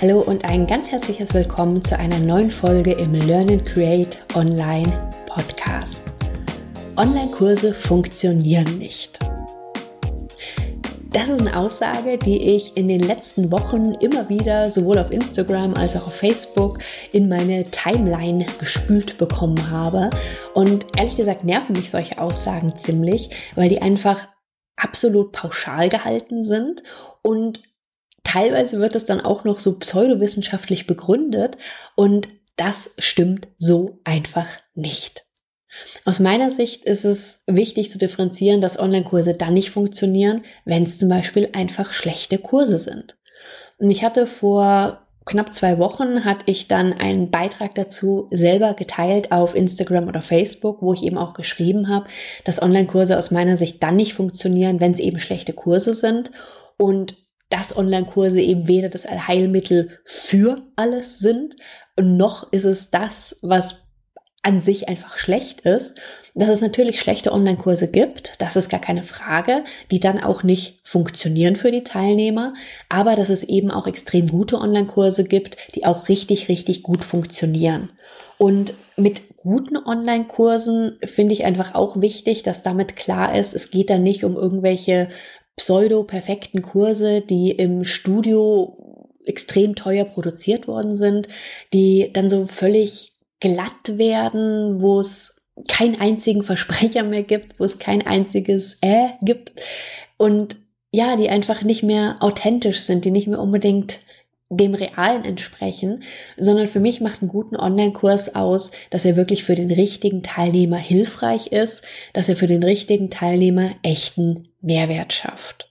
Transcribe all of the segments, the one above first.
Hallo und ein ganz herzliches Willkommen zu einer neuen Folge im Learn and Create Online Podcast. Online-Kurse funktionieren nicht. Das ist eine Aussage, die ich in den letzten Wochen immer wieder sowohl auf Instagram als auch auf Facebook in meine Timeline gespült bekommen habe. Und ehrlich gesagt nerven mich solche Aussagen ziemlich, weil die einfach absolut pauschal gehalten sind und Teilweise wird es dann auch noch so pseudowissenschaftlich begründet und das stimmt so einfach nicht. Aus meiner Sicht ist es wichtig zu differenzieren, dass Online-Kurse dann nicht funktionieren, wenn es zum Beispiel einfach schlechte Kurse sind. Und ich hatte vor knapp zwei Wochen hatte ich dann einen Beitrag dazu selber geteilt auf Instagram oder Facebook, wo ich eben auch geschrieben habe, dass Online-Kurse aus meiner Sicht dann nicht funktionieren, wenn es eben schlechte Kurse sind. Und dass Online-Kurse eben weder das Allheilmittel für alles sind, noch ist es das, was an sich einfach schlecht ist. Dass es natürlich schlechte Online-Kurse gibt, das ist gar keine Frage, die dann auch nicht funktionieren für die Teilnehmer, aber dass es eben auch extrem gute Online-Kurse gibt, die auch richtig, richtig gut funktionieren. Und mit guten Online-Kursen finde ich einfach auch wichtig, dass damit klar ist, es geht da nicht um irgendwelche pseudo-perfekten Kurse, die im Studio extrem teuer produziert worden sind, die dann so völlig glatt werden, wo es keinen einzigen Versprecher mehr gibt, wo es kein einziges Äh gibt. Und ja, die einfach nicht mehr authentisch sind, die nicht mehr unbedingt dem Realen entsprechen, sondern für mich macht einen guten Online-Kurs aus, dass er wirklich für den richtigen Teilnehmer hilfreich ist, dass er für den richtigen Teilnehmer echten Mehrwert schafft.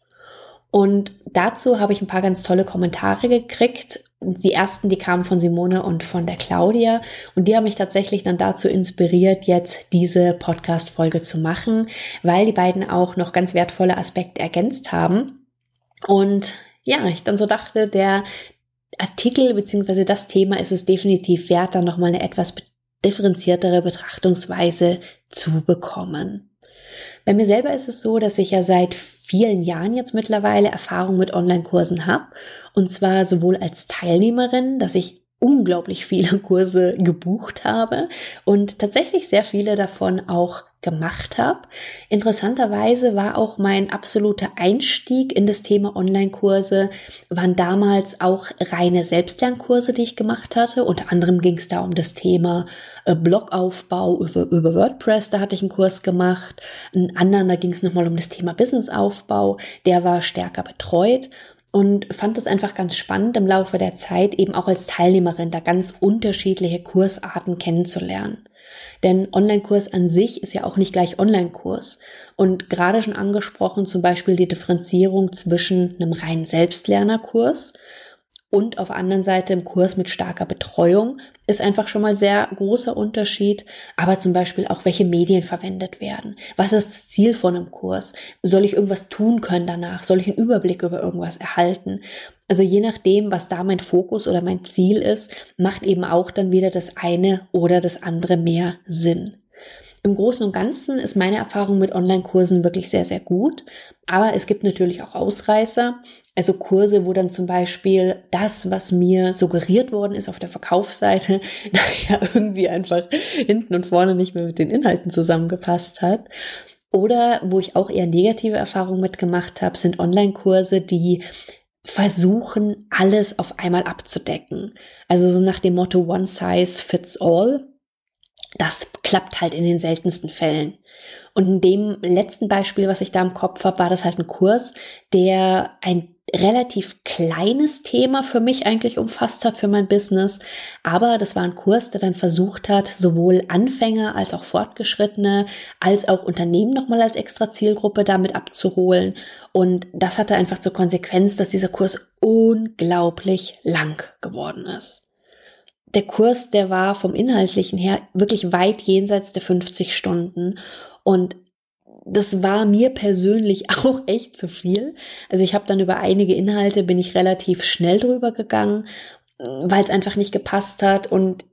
Und dazu habe ich ein paar ganz tolle Kommentare gekriegt. Die ersten, die kamen von Simone und von der Claudia. Und die haben mich tatsächlich dann dazu inspiriert, jetzt diese Podcast-Folge zu machen, weil die beiden auch noch ganz wertvolle Aspekte ergänzt haben. Und ja, ich dann so dachte, der Artikel beziehungsweise das Thema ist es definitiv wert, da nochmal eine etwas differenziertere Betrachtungsweise zu bekommen. Bei mir selber ist es so, dass ich ja seit vielen Jahren jetzt mittlerweile Erfahrung mit Online-Kursen habe. Und zwar sowohl als Teilnehmerin, dass ich unglaublich viele Kurse gebucht habe und tatsächlich sehr viele davon auch gemacht habe. Interessanterweise war auch mein absoluter Einstieg in das Thema Online-Kurse, waren damals auch reine Selbstlernkurse, die ich gemacht hatte. Unter anderem ging es da um das Thema äh, Blogaufbau über, über WordPress, da hatte ich einen Kurs gemacht. Einen anderen, da ging es nochmal um das Thema Businessaufbau, der war stärker betreut und fand es einfach ganz spannend im Laufe der Zeit eben auch als Teilnehmerin da ganz unterschiedliche Kursarten kennenzulernen. Denn Online-Kurs an sich ist ja auch nicht gleich Online-Kurs. Und gerade schon angesprochen zum Beispiel die Differenzierung zwischen einem reinen Selbstlernerkurs und auf der anderen Seite im Kurs mit starker Betreuung ist einfach schon mal sehr großer Unterschied. Aber zum Beispiel auch, welche Medien verwendet werden. Was ist das Ziel von einem Kurs? Soll ich irgendwas tun können danach? Soll ich einen Überblick über irgendwas erhalten? Also je nachdem, was da mein Fokus oder mein Ziel ist, macht eben auch dann wieder das eine oder das andere mehr Sinn. Im Großen und Ganzen ist meine Erfahrung mit Online-Kursen wirklich sehr, sehr gut. Aber es gibt natürlich auch Ausreißer. Also Kurse, wo dann zum Beispiel das, was mir suggeriert worden ist auf der Verkaufsseite, nachher irgendwie einfach hinten und vorne nicht mehr mit den Inhalten zusammengepasst hat. Oder wo ich auch eher negative Erfahrungen mitgemacht habe, sind Online-Kurse, die versuchen, alles auf einmal abzudecken. Also so nach dem Motto One Size Fits All das klappt halt in den seltensten Fällen. Und in dem letzten Beispiel, was ich da im Kopf habe, war das halt ein Kurs, der ein relativ kleines Thema für mich eigentlich umfasst hat für mein Business. Aber das war ein Kurs, der dann versucht hat, sowohl Anfänger als auch Fortgeschrittene, als auch Unternehmen nochmal als extra Zielgruppe damit abzuholen. Und das hatte einfach zur Konsequenz, dass dieser Kurs unglaublich lang geworden ist der Kurs, der war vom Inhaltlichen her wirklich weit jenseits der 50 Stunden. Und das war mir persönlich auch echt zu viel. Also ich habe dann über einige Inhalte bin ich relativ schnell drüber gegangen, weil es einfach nicht gepasst hat. Und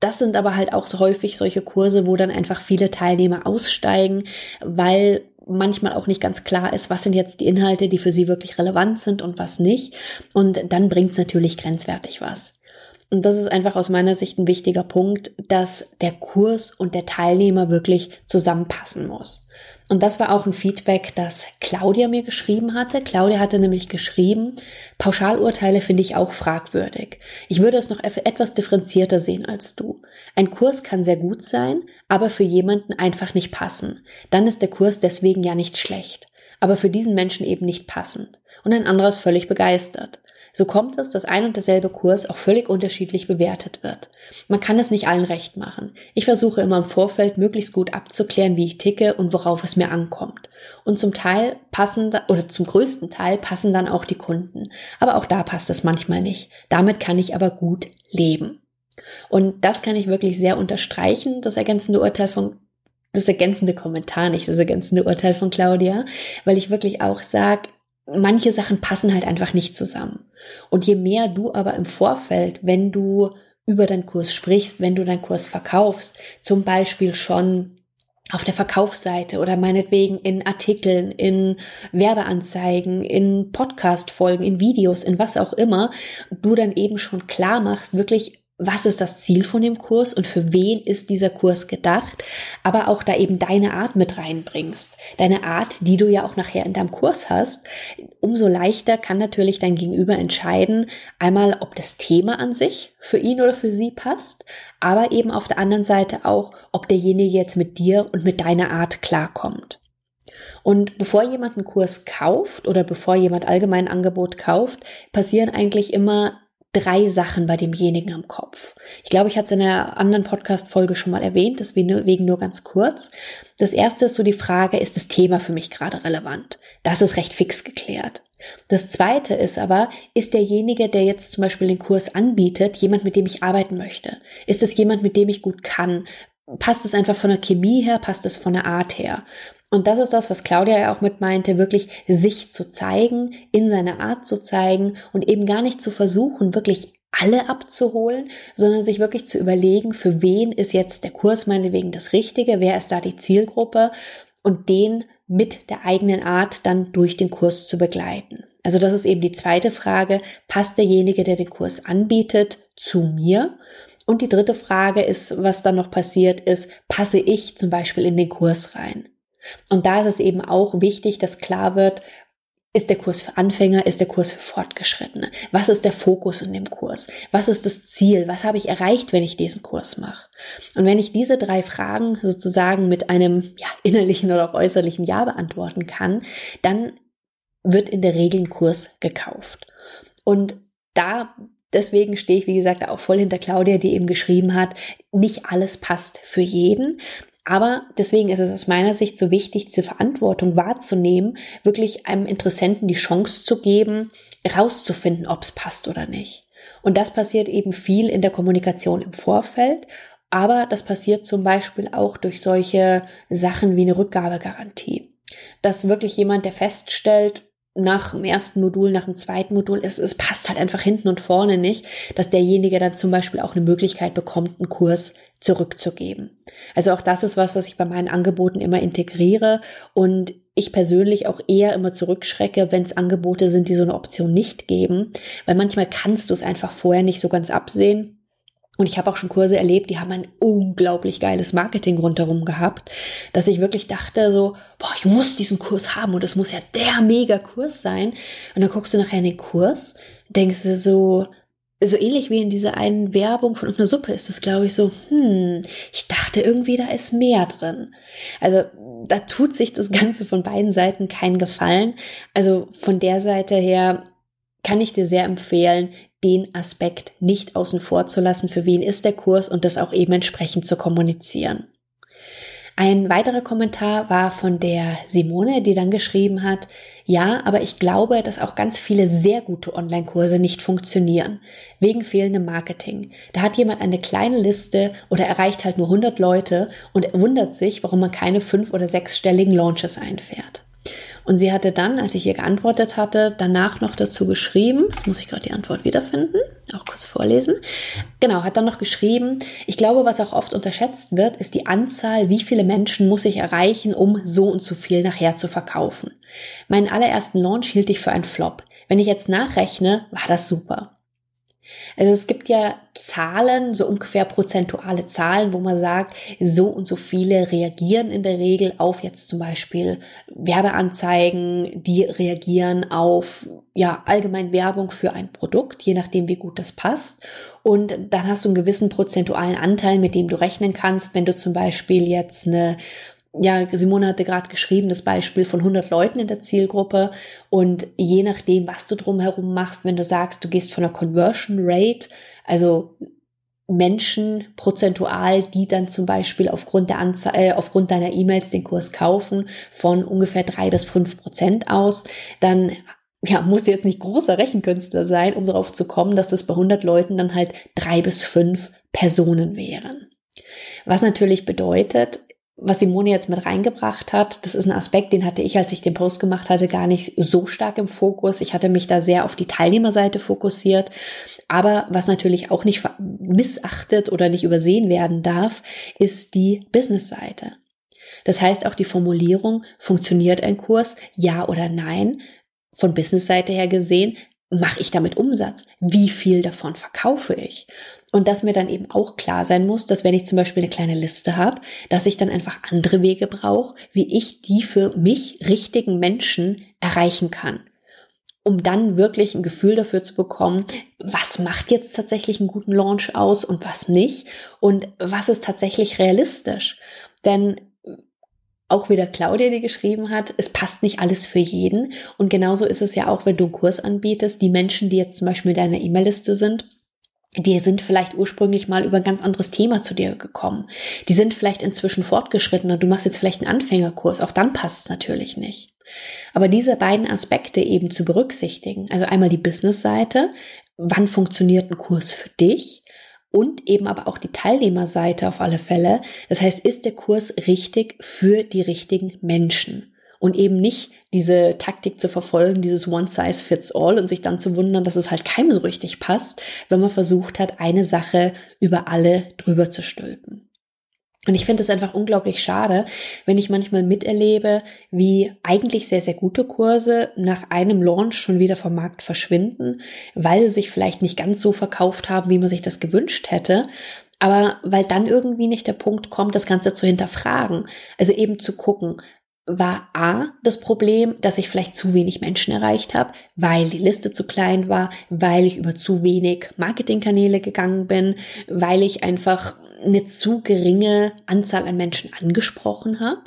das sind aber halt auch so häufig solche Kurse, wo dann einfach viele Teilnehmer aussteigen, weil manchmal auch nicht ganz klar ist, was sind jetzt die Inhalte, die für sie wirklich relevant sind und was nicht. Und dann bringt es natürlich grenzwertig was. Und das ist einfach aus meiner Sicht ein wichtiger Punkt, dass der Kurs und der Teilnehmer wirklich zusammenpassen muss. Und das war auch ein Feedback, das Claudia mir geschrieben hatte. Claudia hatte nämlich geschrieben, Pauschalurteile finde ich auch fragwürdig. Ich würde es noch etwas differenzierter sehen als du. Ein Kurs kann sehr gut sein, aber für jemanden einfach nicht passen. Dann ist der Kurs deswegen ja nicht schlecht, aber für diesen Menschen eben nicht passend. Und ein anderer ist völlig begeistert. So kommt es, dass ein und derselbe Kurs auch völlig unterschiedlich bewertet wird. Man kann es nicht allen recht machen. Ich versuche immer im Vorfeld möglichst gut abzuklären, wie ich ticke und worauf es mir ankommt. Und zum Teil passen, oder zum größten Teil passen dann auch die Kunden. Aber auch da passt es manchmal nicht. Damit kann ich aber gut leben. Und das kann ich wirklich sehr unterstreichen, das ergänzende Urteil von das ergänzende Kommentar, nicht das ergänzende Urteil von Claudia, weil ich wirklich auch sage, manche Sachen passen halt einfach nicht zusammen. Und je mehr du aber im Vorfeld, wenn du über deinen Kurs sprichst, wenn du deinen Kurs verkaufst, zum Beispiel schon auf der Verkaufsseite oder meinetwegen in Artikeln, in Werbeanzeigen, in Podcast-Folgen, in Videos, in was auch immer, du dann eben schon klar machst, wirklich was ist das Ziel von dem Kurs und für wen ist dieser Kurs gedacht, aber auch da eben deine Art mit reinbringst. Deine Art, die du ja auch nachher in deinem Kurs hast. Umso leichter kann natürlich dein Gegenüber entscheiden, einmal, ob das Thema an sich für ihn oder für sie passt, aber eben auf der anderen Seite auch, ob derjenige jetzt mit dir und mit deiner Art klarkommt. Und bevor jemand einen Kurs kauft oder bevor jemand allgemein ein Angebot kauft, passieren eigentlich immer drei Sachen bei demjenigen im Kopf. Ich glaube, ich hatte es in einer anderen Podcast-Folge schon mal erwähnt, deswegen nur ganz kurz. Das erste ist so die Frage, ist das Thema für mich gerade relevant? Das ist recht fix geklärt. Das zweite ist aber, ist derjenige, der jetzt zum Beispiel den Kurs anbietet, jemand, mit dem ich arbeiten möchte? Ist es jemand, mit dem ich gut kann? Passt es einfach von der Chemie her? Passt es von der Art her? Und das ist das, was Claudia ja auch mit meinte, wirklich sich zu zeigen, in seiner Art zu zeigen und eben gar nicht zu versuchen, wirklich alle abzuholen, sondern sich wirklich zu überlegen, für wen ist jetzt der Kurs meinetwegen das Richtige, wer ist da die Zielgruppe und den mit der eigenen Art dann durch den Kurs zu begleiten. Also das ist eben die zweite Frage, passt derjenige, der den Kurs anbietet, zu mir? Und die dritte Frage ist, was dann noch passiert ist, passe ich zum Beispiel in den Kurs rein? Und da ist es eben auch wichtig, dass klar wird, ist der Kurs für Anfänger, ist der Kurs für Fortgeschrittene? Was ist der Fokus in dem Kurs? Was ist das Ziel? Was habe ich erreicht, wenn ich diesen Kurs mache? Und wenn ich diese drei Fragen sozusagen mit einem ja, innerlichen oder auch äußerlichen Ja beantworten kann, dann wird in der Regel ein Kurs gekauft. Und da Deswegen stehe ich, wie gesagt, auch voll hinter Claudia, die eben geschrieben hat, nicht alles passt für jeden. Aber deswegen ist es aus meiner Sicht so wichtig, diese Verantwortung wahrzunehmen, wirklich einem Interessenten die Chance zu geben, rauszufinden, ob es passt oder nicht. Und das passiert eben viel in der Kommunikation im Vorfeld, aber das passiert zum Beispiel auch durch solche Sachen wie eine Rückgabegarantie. Dass wirklich jemand, der feststellt, nach dem ersten Modul, nach dem zweiten Modul, es, es passt halt einfach hinten und vorne nicht, dass derjenige dann zum Beispiel auch eine Möglichkeit bekommt, einen Kurs zurückzugeben. Also auch das ist was, was ich bei meinen Angeboten immer integriere und ich persönlich auch eher immer zurückschrecke, wenn es Angebote sind, die so eine Option nicht geben, weil manchmal kannst du es einfach vorher nicht so ganz absehen. Und ich habe auch schon Kurse erlebt, die haben ein unglaublich geiles Marketing rundherum gehabt, dass ich wirklich dachte so, boah, ich muss diesen Kurs haben und es muss ja der mega Kurs sein. Und dann guckst du nachher in den Kurs, denkst du so, so ähnlich wie in dieser einen Werbung von einer Suppe ist es, glaube ich, so, hm, ich dachte irgendwie, da ist mehr drin. Also da tut sich das Ganze von beiden Seiten keinen Gefallen. Also von der Seite her kann ich dir sehr empfehlen, den Aspekt nicht außen vor zu lassen, für wen ist der Kurs und das auch eben entsprechend zu kommunizieren. Ein weiterer Kommentar war von der Simone, die dann geschrieben hat, ja, aber ich glaube, dass auch ganz viele sehr gute Online-Kurse nicht funktionieren, wegen fehlendem Marketing. Da hat jemand eine kleine Liste oder erreicht halt nur 100 Leute und wundert sich, warum man keine fünf- oder sechsstelligen Launches einfährt. Und sie hatte dann, als ich ihr geantwortet hatte, danach noch dazu geschrieben, das muss ich gerade die Antwort wiederfinden, auch kurz vorlesen. Genau, hat dann noch geschrieben, ich glaube, was auch oft unterschätzt wird, ist die Anzahl, wie viele Menschen muss ich erreichen, um so und so viel nachher zu verkaufen. Meinen allerersten Launch hielt ich für einen Flop. Wenn ich jetzt nachrechne, war das super. Also es gibt ja Zahlen, so ungefähr prozentuale Zahlen, wo man sagt, so und so viele reagieren in der Regel auf jetzt zum Beispiel Werbeanzeigen, die reagieren auf ja allgemein Werbung für ein Produkt, je nachdem wie gut das passt. Und dann hast du einen gewissen prozentualen Anteil, mit dem du rechnen kannst, wenn du zum Beispiel jetzt eine ja, Simone hatte gerade geschrieben, das Beispiel von 100 Leuten in der Zielgruppe. Und je nachdem, was du drumherum machst, wenn du sagst, du gehst von einer Conversion Rate, also Menschen prozentual, die dann zum Beispiel aufgrund, der Anze äh, aufgrund deiner E-Mails den Kurs kaufen, von ungefähr drei bis fünf Prozent aus, dann ja, musst du jetzt nicht großer Rechenkünstler sein, um darauf zu kommen, dass das bei 100 Leuten dann halt drei bis fünf Personen wären. Was natürlich bedeutet, was Simone jetzt mit reingebracht hat, das ist ein Aspekt, den hatte ich, als ich den Post gemacht hatte, gar nicht so stark im Fokus. Ich hatte mich da sehr auf die Teilnehmerseite fokussiert. Aber was natürlich auch nicht missachtet oder nicht übersehen werden darf, ist die Business-Seite. Das heißt auch die Formulierung, funktioniert ein Kurs, ja oder nein, von Business-Seite her gesehen, mache ich damit Umsatz? Wie viel davon verkaufe ich? Und dass mir dann eben auch klar sein muss, dass wenn ich zum Beispiel eine kleine Liste habe, dass ich dann einfach andere Wege brauche, wie ich die für mich richtigen Menschen erreichen kann. Um dann wirklich ein Gefühl dafür zu bekommen, was macht jetzt tatsächlich einen guten Launch aus und was nicht und was ist tatsächlich realistisch. Denn auch wieder Claudia, die geschrieben hat, es passt nicht alles für jeden. Und genauso ist es ja auch, wenn du einen Kurs anbietest. Die Menschen, die jetzt zum Beispiel in deiner E-Mail-Liste sind, die sind vielleicht ursprünglich mal über ein ganz anderes Thema zu dir gekommen. Die sind vielleicht inzwischen fortgeschritten und du machst jetzt vielleicht einen Anfängerkurs. Auch dann passt es natürlich nicht. Aber diese beiden Aspekte eben zu berücksichtigen, also einmal die Business-Seite, wann funktioniert ein Kurs für dich? Und eben aber auch die Teilnehmerseite auf alle Fälle. Das heißt, ist der Kurs richtig für die richtigen Menschen? Und eben nicht diese Taktik zu verfolgen, dieses One Size Fits All und sich dann zu wundern, dass es halt keinem so richtig passt, wenn man versucht hat, eine Sache über alle drüber zu stülpen. Und ich finde es einfach unglaublich schade, wenn ich manchmal miterlebe, wie eigentlich sehr, sehr gute Kurse nach einem Launch schon wieder vom Markt verschwinden, weil sie sich vielleicht nicht ganz so verkauft haben, wie man sich das gewünscht hätte. Aber weil dann irgendwie nicht der Punkt kommt, das Ganze zu hinterfragen. Also eben zu gucken, war A das Problem, dass ich vielleicht zu wenig Menschen erreicht habe, weil die Liste zu klein war, weil ich über zu wenig Marketingkanäle gegangen bin, weil ich einfach eine zu geringe Anzahl an Menschen angesprochen habe.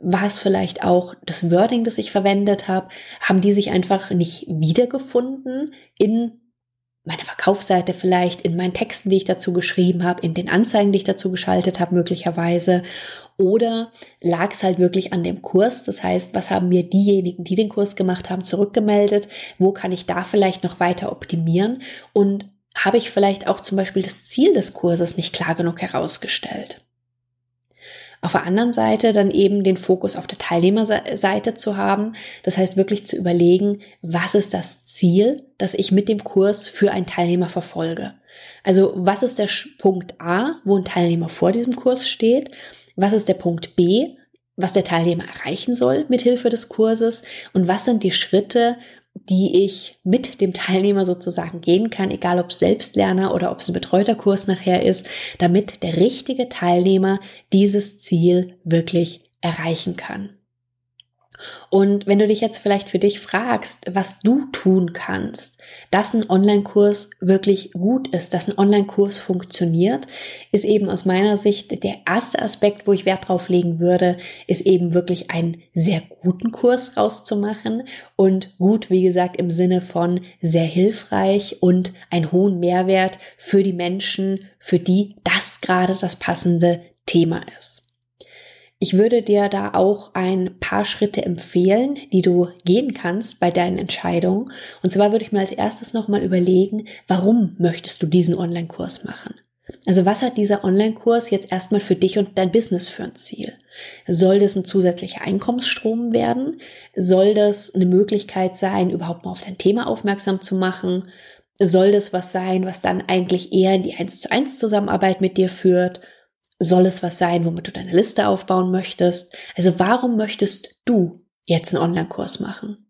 War es vielleicht auch das Wording, das ich verwendet habe? Haben die sich einfach nicht wiedergefunden in meiner Verkaufsseite vielleicht, in meinen Texten, die ich dazu geschrieben habe, in den Anzeigen, die ich dazu geschaltet habe, möglicherweise. Oder lag es halt wirklich an dem Kurs? Das heißt, was haben mir diejenigen, die den Kurs gemacht haben, zurückgemeldet? Wo kann ich da vielleicht noch weiter optimieren? Und habe ich vielleicht auch zum Beispiel das Ziel des Kurses nicht klar genug herausgestellt? Auf der anderen Seite dann eben den Fokus auf der Teilnehmerseite zu haben. Das heißt wirklich zu überlegen, was ist das Ziel, das ich mit dem Kurs für einen Teilnehmer verfolge. Also was ist der Punkt A, wo ein Teilnehmer vor diesem Kurs steht? Was ist der Punkt B, was der Teilnehmer erreichen soll mit Hilfe des Kurses? Und was sind die Schritte, die ich mit dem Teilnehmer sozusagen gehen kann, egal ob Selbstlerner oder ob es ein betreuter Kurs nachher ist, damit der richtige Teilnehmer dieses Ziel wirklich erreichen kann. Und wenn du dich jetzt vielleicht für dich fragst, was du tun kannst, dass ein Online-Kurs wirklich gut ist, dass ein Online-Kurs funktioniert, ist eben aus meiner Sicht der erste Aspekt, wo ich Wert drauf legen würde, ist eben wirklich einen sehr guten Kurs rauszumachen und gut, wie gesagt, im Sinne von sehr hilfreich und einen hohen Mehrwert für die Menschen, für die das gerade das passende Thema ist. Ich würde dir da auch ein paar Schritte empfehlen, die du gehen kannst bei deinen Entscheidungen. Und zwar würde ich mir als erstes nochmal überlegen, warum möchtest du diesen Online-Kurs machen? Also was hat dieser Online-Kurs jetzt erstmal für dich und dein Business für ein Ziel? Soll das ein zusätzlicher Einkommensstrom werden? Soll das eine Möglichkeit sein, überhaupt mal auf dein Thema aufmerksam zu machen? Soll das was sein, was dann eigentlich eher in die 1 zu 1 Zusammenarbeit mit dir führt? Soll es was sein, womit du deine Liste aufbauen möchtest? Also warum möchtest du jetzt einen Online-Kurs machen?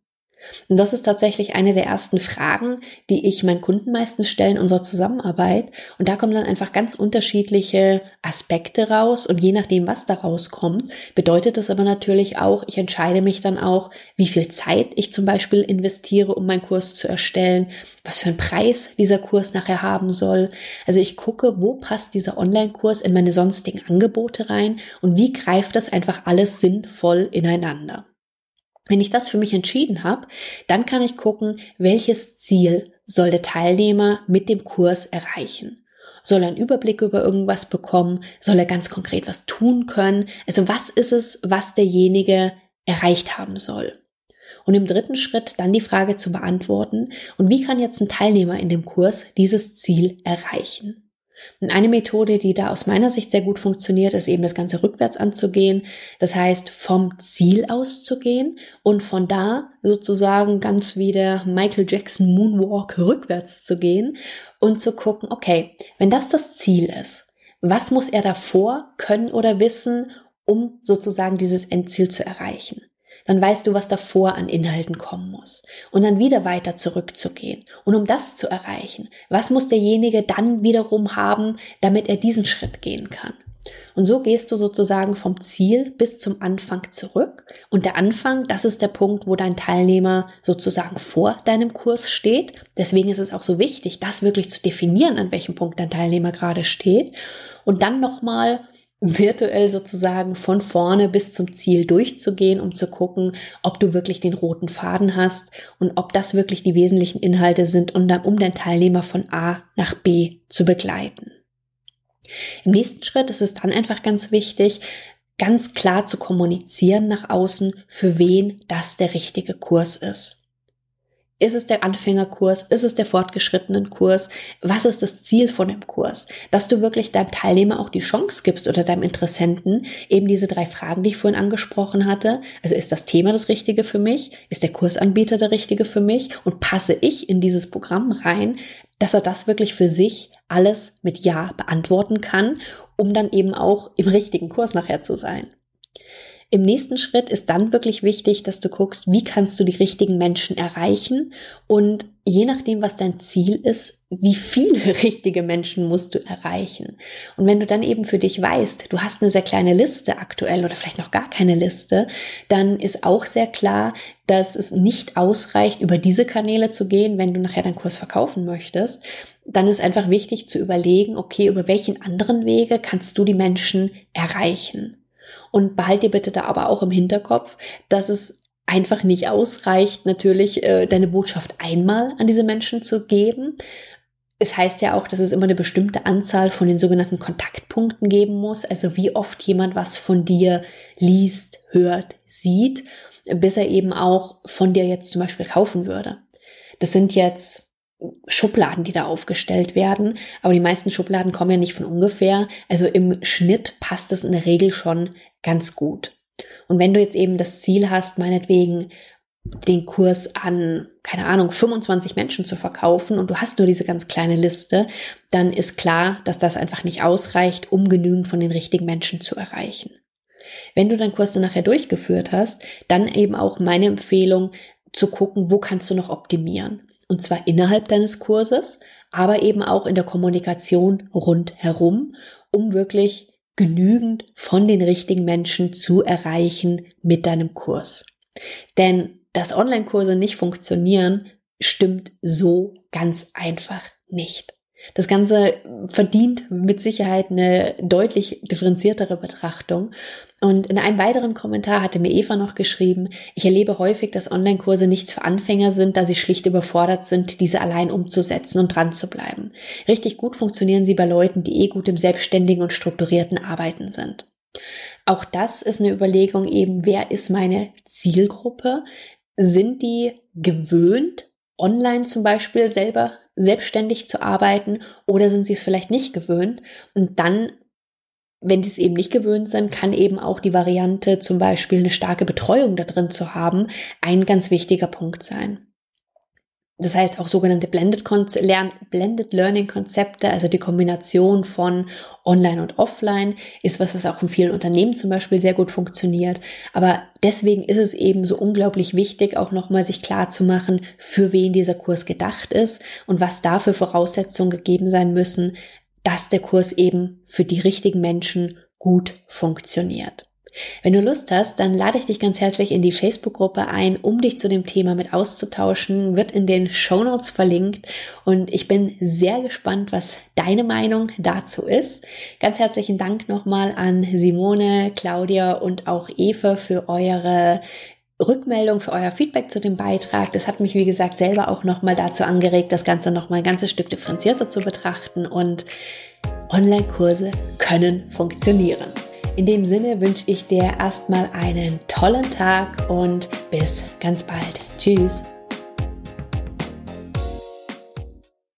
Und das ist tatsächlich eine der ersten Fragen, die ich meinen Kunden meistens stelle in unserer Zusammenarbeit. Und da kommen dann einfach ganz unterschiedliche Aspekte raus. Und je nachdem, was da rauskommt, bedeutet das aber natürlich auch, ich entscheide mich dann auch, wie viel Zeit ich zum Beispiel investiere, um meinen Kurs zu erstellen, was für einen Preis dieser Kurs nachher haben soll. Also ich gucke, wo passt dieser Online-Kurs in meine sonstigen Angebote rein und wie greift das einfach alles sinnvoll ineinander. Wenn ich das für mich entschieden habe, dann kann ich gucken, welches Ziel soll der Teilnehmer mit dem Kurs erreichen. Soll er einen Überblick über irgendwas bekommen? Soll er ganz konkret was tun können? Also was ist es, was derjenige erreicht haben soll? Und im dritten Schritt dann die Frage zu beantworten, und wie kann jetzt ein Teilnehmer in dem Kurs dieses Ziel erreichen? Und eine Methode, die da aus meiner Sicht sehr gut funktioniert, ist eben das Ganze rückwärts anzugehen. Das heißt, vom Ziel auszugehen und von da sozusagen ganz wie der Michael Jackson Moonwalk rückwärts zu gehen und zu gucken, okay, wenn das das Ziel ist, was muss er davor können oder wissen, um sozusagen dieses Endziel zu erreichen? Dann weißt du, was davor an Inhalten kommen muss. Und dann wieder weiter zurückzugehen. Und um das zu erreichen, was muss derjenige dann wiederum haben, damit er diesen Schritt gehen kann? Und so gehst du sozusagen vom Ziel bis zum Anfang zurück. Und der Anfang, das ist der Punkt, wo dein Teilnehmer sozusagen vor deinem Kurs steht. Deswegen ist es auch so wichtig, das wirklich zu definieren, an welchem Punkt dein Teilnehmer gerade steht. Und dann nochmal virtuell sozusagen von vorne bis zum Ziel durchzugehen, um zu gucken, ob du wirklich den roten Faden hast und ob das wirklich die wesentlichen Inhalte sind, um, dann, um den Teilnehmer von A nach B zu begleiten. Im nächsten Schritt ist es dann einfach ganz wichtig, ganz klar zu kommunizieren nach außen, für wen das der richtige Kurs ist. Ist es der Anfängerkurs? Ist es der fortgeschrittenen Kurs? Was ist das Ziel von dem Kurs? Dass du wirklich deinem Teilnehmer auch die Chance gibst oder deinem Interessenten eben diese drei Fragen, die ich vorhin angesprochen hatte. Also ist das Thema das Richtige für mich? Ist der Kursanbieter der Richtige für mich? Und passe ich in dieses Programm rein, dass er das wirklich für sich alles mit Ja beantworten kann, um dann eben auch im richtigen Kurs nachher zu sein. Im nächsten Schritt ist dann wirklich wichtig, dass du guckst, wie kannst du die richtigen Menschen erreichen und je nachdem, was dein Ziel ist, wie viele richtige Menschen musst du erreichen. Und wenn du dann eben für dich weißt, du hast eine sehr kleine Liste aktuell oder vielleicht noch gar keine Liste, dann ist auch sehr klar, dass es nicht ausreicht, über diese Kanäle zu gehen, wenn du nachher deinen Kurs verkaufen möchtest. Dann ist einfach wichtig zu überlegen, okay, über welchen anderen Wege kannst du die Menschen erreichen? Und behalte dir bitte da aber auch im Hinterkopf, dass es einfach nicht ausreicht, natürlich äh, deine Botschaft einmal an diese Menschen zu geben. Es heißt ja auch, dass es immer eine bestimmte Anzahl von den sogenannten Kontaktpunkten geben muss, also wie oft jemand was von dir liest, hört, sieht, bis er eben auch von dir jetzt zum Beispiel kaufen würde. Das sind jetzt Schubladen, die da aufgestellt werden. Aber die meisten Schubladen kommen ja nicht von ungefähr. Also im Schnitt passt es in der Regel schon ganz gut. Und wenn du jetzt eben das Ziel hast, meinetwegen den Kurs an, keine Ahnung, 25 Menschen zu verkaufen und du hast nur diese ganz kleine Liste, dann ist klar, dass das einfach nicht ausreicht, um genügend von den richtigen Menschen zu erreichen. Wenn du deinen Kurs dann nachher durchgeführt hast, dann eben auch meine Empfehlung zu gucken, wo kannst du noch optimieren. Und zwar innerhalb deines Kurses, aber eben auch in der Kommunikation rundherum, um wirklich genügend von den richtigen Menschen zu erreichen mit deinem Kurs. Denn dass Online-Kurse nicht funktionieren, stimmt so ganz einfach nicht. Das Ganze verdient mit Sicherheit eine deutlich differenziertere Betrachtung. Und in einem weiteren Kommentar hatte mir Eva noch geschrieben, ich erlebe häufig, dass Online-Kurse nichts für Anfänger sind, da sie schlicht überfordert sind, diese allein umzusetzen und dran zu bleiben. Richtig gut funktionieren sie bei Leuten, die eh gut im selbstständigen und strukturierten Arbeiten sind. Auch das ist eine Überlegung eben, wer ist meine Zielgruppe? Sind die gewöhnt, online zum Beispiel selber selbstständig zu arbeiten oder sind sie es vielleicht nicht gewöhnt. Und dann wenn sie es eben nicht gewöhnt sind, kann eben auch die Variante, zum Beispiel eine starke Betreuung da drin zu haben, ein ganz wichtiger Punkt sein. Das heißt auch sogenannte Blended, Blended Learning Konzepte, also die Kombination von Online und Offline, ist was, was auch in vielen Unternehmen zum Beispiel sehr gut funktioniert. Aber deswegen ist es eben so unglaublich wichtig, auch nochmal sich klar zu machen, für wen dieser Kurs gedacht ist und was da für Voraussetzungen gegeben sein müssen, dass der Kurs eben für die richtigen Menschen gut funktioniert. Wenn du Lust hast, dann lade ich dich ganz herzlich in die Facebook-Gruppe ein, um dich zu dem Thema mit auszutauschen. Wird in den Show Notes verlinkt und ich bin sehr gespannt, was deine Meinung dazu ist. Ganz herzlichen Dank nochmal an Simone, Claudia und auch Eva für eure Rückmeldung, für euer Feedback zu dem Beitrag. Das hat mich, wie gesagt, selber auch nochmal dazu angeregt, das Ganze nochmal ein ganzes Stück differenzierter zu betrachten und Online-Kurse können funktionieren. In dem Sinne wünsche ich dir erstmal einen tollen Tag und bis ganz bald. Tschüss.